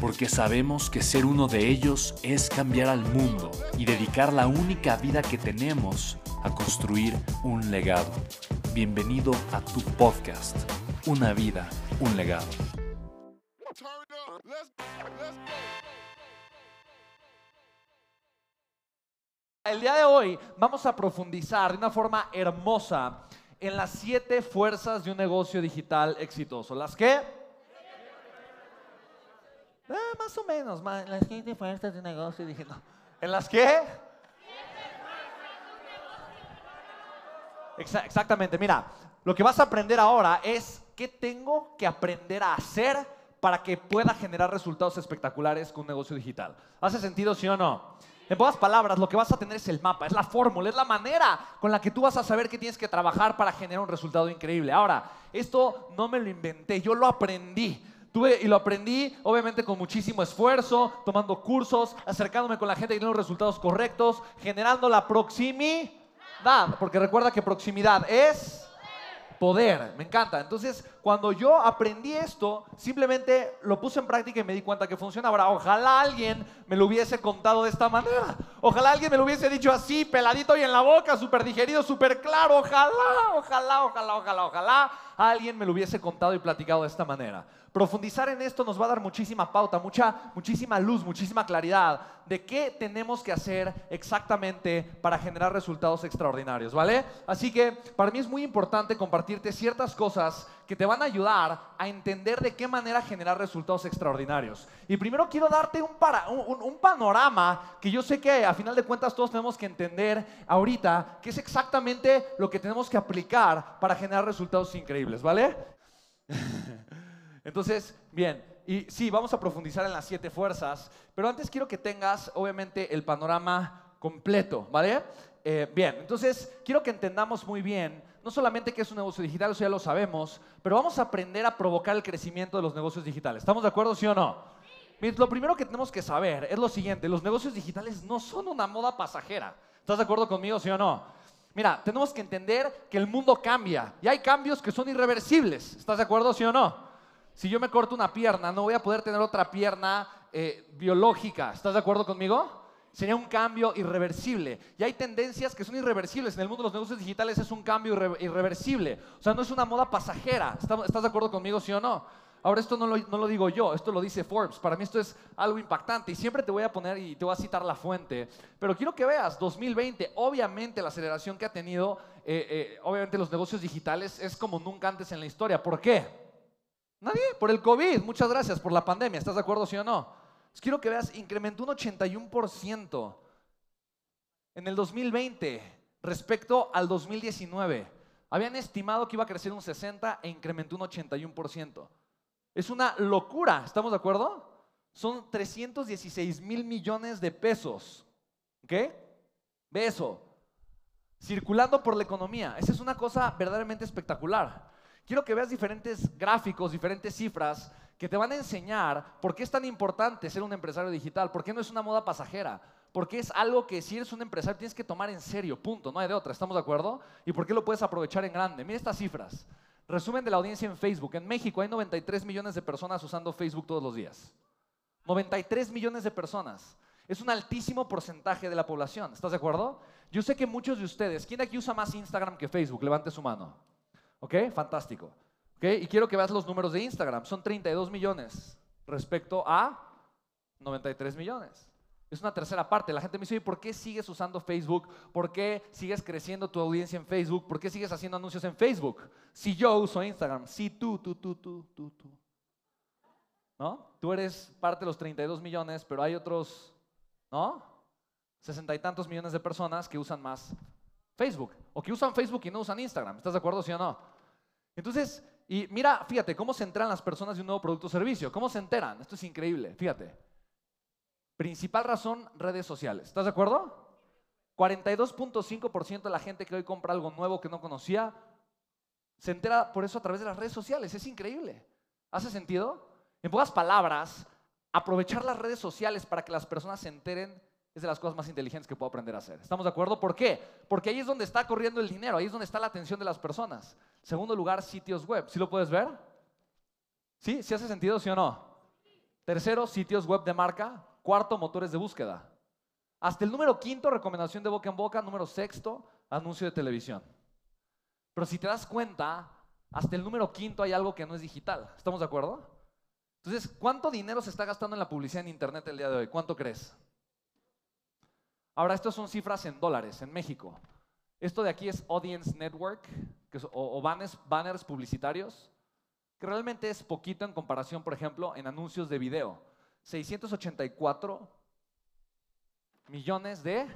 porque sabemos que ser uno de ellos es cambiar al mundo y dedicar la única vida que tenemos a construir un legado. Bienvenido a tu podcast, Una vida, un legado. El día de hoy vamos a profundizar de una forma hermosa en las siete fuerzas de un negocio digital exitoso. ¿Las qué? Ah, más o menos, en las siete fuerzas de negocio. Dije, no. ¿En las qué? exactamente, mira, lo que vas a aprender ahora es qué tengo que aprender a hacer para que pueda generar resultados espectaculares con un negocio digital. ¿Hace sentido, sí o no? En pocas palabras, lo que vas a tener es el mapa, es la fórmula, es la manera con la que tú vas a saber que tienes que trabajar para generar un resultado increíble. Ahora, esto no me lo inventé, yo lo aprendí. Y lo aprendí, obviamente, con muchísimo esfuerzo, tomando cursos, acercándome con la gente y teniendo los resultados correctos, generando la proximidad. Porque recuerda que proximidad es poder. Me encanta. Entonces, cuando yo aprendí esto, simplemente lo puse en práctica y me di cuenta que funciona. Ojalá alguien me lo hubiese contado de esta manera. Ojalá alguien me lo hubiese dicho así, peladito y en la boca, súper digerido, súper claro. Ojalá, ojalá, ojalá, ojalá, ojalá alguien me lo hubiese contado y platicado de esta manera. Profundizar en esto nos va a dar muchísima pauta, mucha, muchísima luz, muchísima claridad de qué tenemos que hacer exactamente para generar resultados extraordinarios, ¿vale? Así que para mí es muy importante compartirte ciertas cosas que te van a ayudar a entender de qué manera generar resultados extraordinarios. Y primero quiero darte un, para, un, panorama que yo sé que a final de cuentas todos tenemos que entender ahorita, que es exactamente lo que tenemos que aplicar para generar resultados increíbles, ¿vale? Entonces, bien, y sí, vamos a profundizar en las siete fuerzas, pero antes quiero que tengas, obviamente, el panorama completo, ¿vale? Eh, bien, entonces quiero que entendamos muy bien, no solamente que es un negocio digital, eso ya lo sabemos, pero vamos a aprender a provocar el crecimiento de los negocios digitales. ¿Estamos de acuerdo, sí o no? Lo primero que tenemos que saber es lo siguiente, los negocios digitales no son una moda pasajera. ¿Estás de acuerdo conmigo, sí o no? Mira, tenemos que entender que el mundo cambia y hay cambios que son irreversibles. ¿Estás de acuerdo, sí o no? Si yo me corto una pierna, no voy a poder tener otra pierna eh, biológica. ¿Estás de acuerdo conmigo? Sería un cambio irreversible. Y hay tendencias que son irreversibles. En el mundo de los negocios digitales es un cambio irreversible. O sea, no es una moda pasajera. ¿Estás de acuerdo conmigo, sí o no? Ahora, esto no lo, no lo, digo yo, esto lo dice Forbes. Para mí esto es algo impactante y siempre te voy a poner y te voy a citar la fuente. Pero quiero que veas, 2020, obviamente la aceleración que ha tenido, eh, eh, obviamente los negocios digitales es como nunca antes en la historia. ¿Por qué? Nadie, por el COVID. Muchas gracias por la pandemia. ¿Estás de acuerdo, sí o no? Quiero que veas, incrementó un 81% en el 2020 respecto al 2019. Habían estimado que iba a crecer un 60 e incrementó un 81%. Es una locura, ¿estamos de acuerdo? Son 316 mil millones de pesos. ¿Ok? Ve eso. Circulando por la economía. Esa es una cosa verdaderamente espectacular quiero que veas diferentes gráficos, diferentes cifras que te van a enseñar por qué es tan importante ser un empresario digital, por qué no es una moda pasajera, por qué es algo que si eres un empresario tienes que tomar en serio, punto, no hay de otra, ¿estamos de acuerdo? Y por qué lo puedes aprovechar en grande. Mira estas cifras. Resumen de la audiencia en Facebook. En México hay 93 millones de personas usando Facebook todos los días. 93 millones de personas. Es un altísimo porcentaje de la población. ¿Estás de acuerdo? Yo sé que muchos de ustedes, ¿quién aquí usa más Instagram que Facebook? Levante su mano. ¿Ok? Fantástico. ¿Ok? Y quiero que veas los números de Instagram. Son 32 millones respecto a 93 millones. Es una tercera parte. La gente me dice, ¿por qué sigues usando Facebook? ¿Por qué sigues creciendo tu audiencia en Facebook? ¿Por qué sigues haciendo anuncios en Facebook? Si yo uso Instagram, si tú, tú, tú, tú, tú, tú. ¿No? Tú eres parte de los 32 millones, pero hay otros, ¿no? Sesenta y tantos millones de personas que usan más Facebook. O que usan Facebook y no usan Instagram. ¿Estás de acuerdo, sí o no? Entonces, y mira, fíjate, cómo se enteran las personas de un nuevo producto o servicio. ¿Cómo se enteran? Esto es increíble, fíjate. Principal razón, redes sociales. ¿Estás de acuerdo? 42.5% de la gente que hoy compra algo nuevo que no conocía se entera por eso a través de las redes sociales. Es increíble. ¿Hace sentido? En pocas palabras, aprovechar las redes sociales para que las personas se enteren es de las cosas más inteligentes que puedo aprender a hacer. ¿Estamos de acuerdo? ¿Por qué? Porque ahí es donde está corriendo el dinero, ahí es donde está la atención de las personas. Segundo lugar, sitios web. ¿Sí lo puedes ver? ¿Sí? ¿Sí hace sentido, sí o no? Tercero, sitios web de marca. Cuarto, motores de búsqueda. Hasta el número quinto, recomendación de boca en boca. Número sexto, anuncio de televisión. Pero si te das cuenta, hasta el número quinto hay algo que no es digital. ¿Estamos de acuerdo? Entonces, ¿cuánto dinero se está gastando en la publicidad en Internet el día de hoy? ¿Cuánto crees? Ahora, estas son cifras en dólares, en México. Esto de aquí es Audience Network, que o, banners, banners publicitarios, que realmente es poquito en comparación, por ejemplo, en anuncios de video. 684 millones de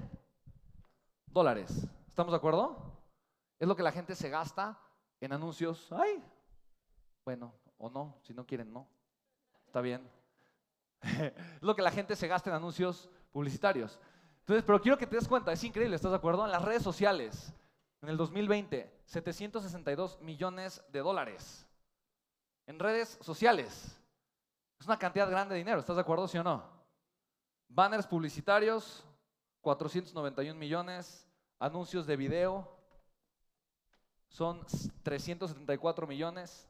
dólares. ¿Estamos de acuerdo? Es lo que la gente se gasta en anuncios. Ay, bueno, o no, si no quieren, no. Está bien. es lo que la gente se gasta en anuncios publicitarios. Entonces, pero quiero que te des cuenta, es increíble, ¿estás de acuerdo? En las redes sociales, en el 2020, 762 millones de dólares. En redes sociales. Es una cantidad grande de dinero, ¿estás de acuerdo, sí o no? Banners publicitarios, 491 millones. Anuncios de video, son 374 millones.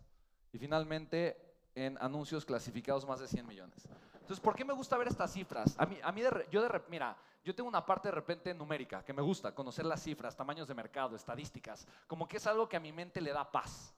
Y finalmente, en anuncios clasificados, más de 100 millones. Entonces, ¿por qué me gusta ver estas cifras? A mí, a mí yo de, mira, yo tengo una parte de repente numérica que me gusta, conocer las cifras, tamaños de mercado, estadísticas, como que es algo que a mi mente le da paz.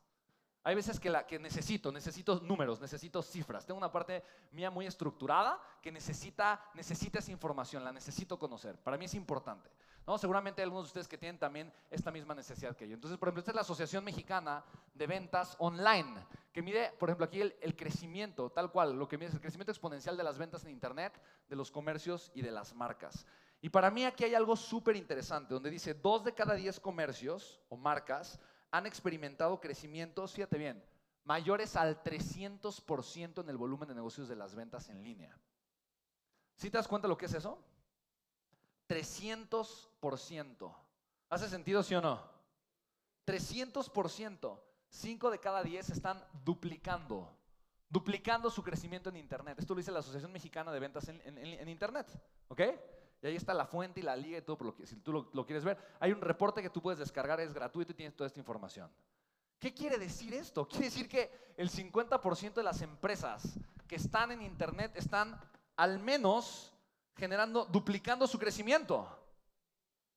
Hay veces que, la, que necesito, necesito números, necesito cifras. Tengo una parte mía muy estructurada que necesita, necesita esa información, la necesito conocer. Para mí es importante. ¿No? Seguramente hay algunos de ustedes que tienen también esta misma necesidad que yo. Entonces, por ejemplo, esta es la Asociación Mexicana de Ventas Online, que mide, por ejemplo, aquí el, crecimiento, tal cual, lo que mide es el crecimiento exponencial de las ventas en Internet, de los comercios y de las marcas. Y para mí aquí hay algo súper interesante, donde dice, dos de cada diez comercios o marcas han experimentado crecimientos, fíjate bien, mayores al 300% en el volumen de negocios de las ventas en línea. ¿Sí te das cuenta lo que es eso? 300%. ¿Hace sentido, sí o no? 300%. 5 de cada 10 están duplicando, duplicando su crecimiento en Internet. Esto lo dice la Asociación Mexicana de Ventas en, en Internet. ¿Ok? Y ahí está la fuente y la liga y todo, por lo que, si tú lo, quieres ver. Hay un reporte que tú puedes descargar, es gratuito y tienes toda esta información. ¿Qué quiere decir esto? Quiere decir que el 50% de las empresas que están en Internet están al menos generando, duplicando su crecimiento.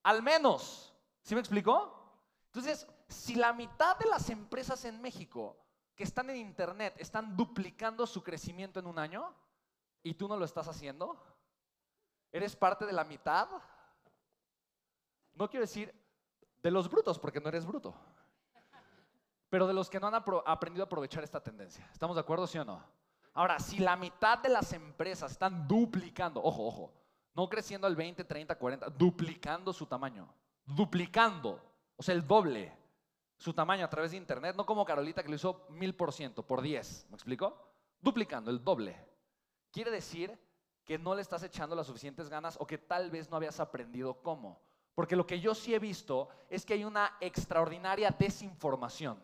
Al menos. ¿Sí me explicó? Entonces, si la mitad de las empresas en México que están en Internet están duplicando su crecimiento en un año y tú no lo estás haciendo, ¿Eres parte de la mitad? No quiero decir de los brutos, porque no eres bruto. Pero de los que no han aprendido a aprovechar esta tendencia. ¿Estamos de acuerdo, sí o no? Ahora, si la mitad de las empresas están duplicando, ojo, ojo, no creciendo al 20, 30, 40, duplicando su tamaño, duplicando, o sea, el doble su tamaño a través de Internet, no como Carolita que lo hizo mil por ciento, por 10, ¿me explico? Duplicando, el doble. Quiere decir que no le estás echando las suficientes ganas o que tal vez no habías aprendido cómo. Porque lo que yo sí he visto es que hay una extraordinaria desinformación.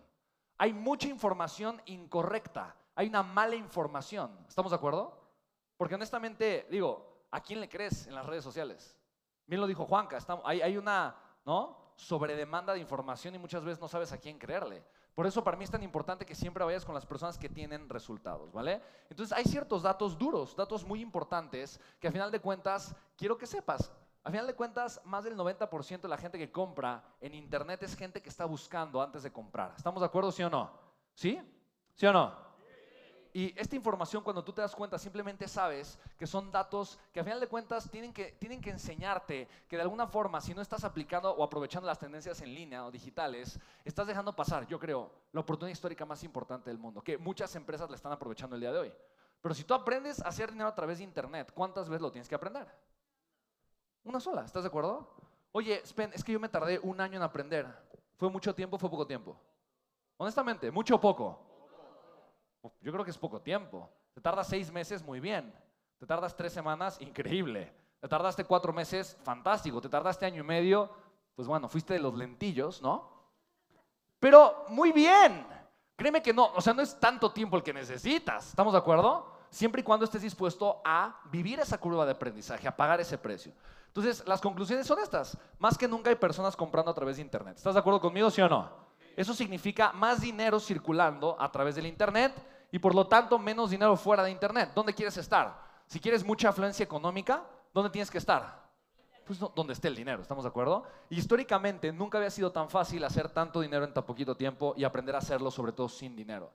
Hay mucha información incorrecta, hay una mala información. ¿Estamos de acuerdo? Porque honestamente, digo, ¿a quién le crees en las redes sociales? Bien lo dijo Juanca, hay, hay una ¿no? sobredemanda de información y muchas veces no sabes a quién creerle. Por eso para mí es tan importante que siempre vayas con las personas que tienen resultados, ¿vale? Entonces hay ciertos datos duros, datos muy importantes que a final de cuentas quiero que sepas. A final de cuentas, más del 90% de la gente que compra en Internet es gente que está buscando antes de comprar. ¿Estamos de acuerdo, sí o no? ¿Sí? ¿Sí o no? Y esta información cuando tú te das cuenta simplemente sabes que son datos que a final de cuentas tienen que, tienen que enseñarte que de alguna forma si no estás aplicando o aprovechando las tendencias en línea o digitales, estás dejando pasar, yo creo, la oportunidad histórica más importante del mundo, que muchas empresas la están aprovechando el día de hoy. Pero si tú aprendes a hacer dinero a través de Internet, ¿cuántas veces lo tienes que aprender? Una sola, ¿estás de acuerdo? Oye, Spen, es que yo me tardé un año en aprender. ¿Fue mucho tiempo fue poco tiempo? Honestamente, ¿mucho o poco? Yo creo que es poco tiempo. Te tardas seis meses, muy bien. Te tardas tres semanas, increíble. Te tardaste cuatro meses, fantástico. Te tardaste año y medio, pues bueno, fuiste de los lentillos, ¿no? Pero muy bien. Créeme que no, o sea, no es tanto tiempo el que necesitas. ¿Estamos de acuerdo? Siempre y cuando estés dispuesto a vivir esa curva de aprendizaje, a pagar ese precio. Entonces, las conclusiones son estas. Más que nunca hay personas comprando a través de Internet. ¿Estás de acuerdo conmigo, sí o no? Eso significa más dinero circulando a través del Internet y por lo tanto menos dinero fuera de Internet. ¿Dónde quieres estar? Si quieres mucha afluencia económica, ¿dónde tienes que estar? Pues donde esté el dinero, ¿estamos de acuerdo? Históricamente nunca había sido tan fácil hacer tanto dinero en tan poquito tiempo y aprender a hacerlo sobre todo sin dinero.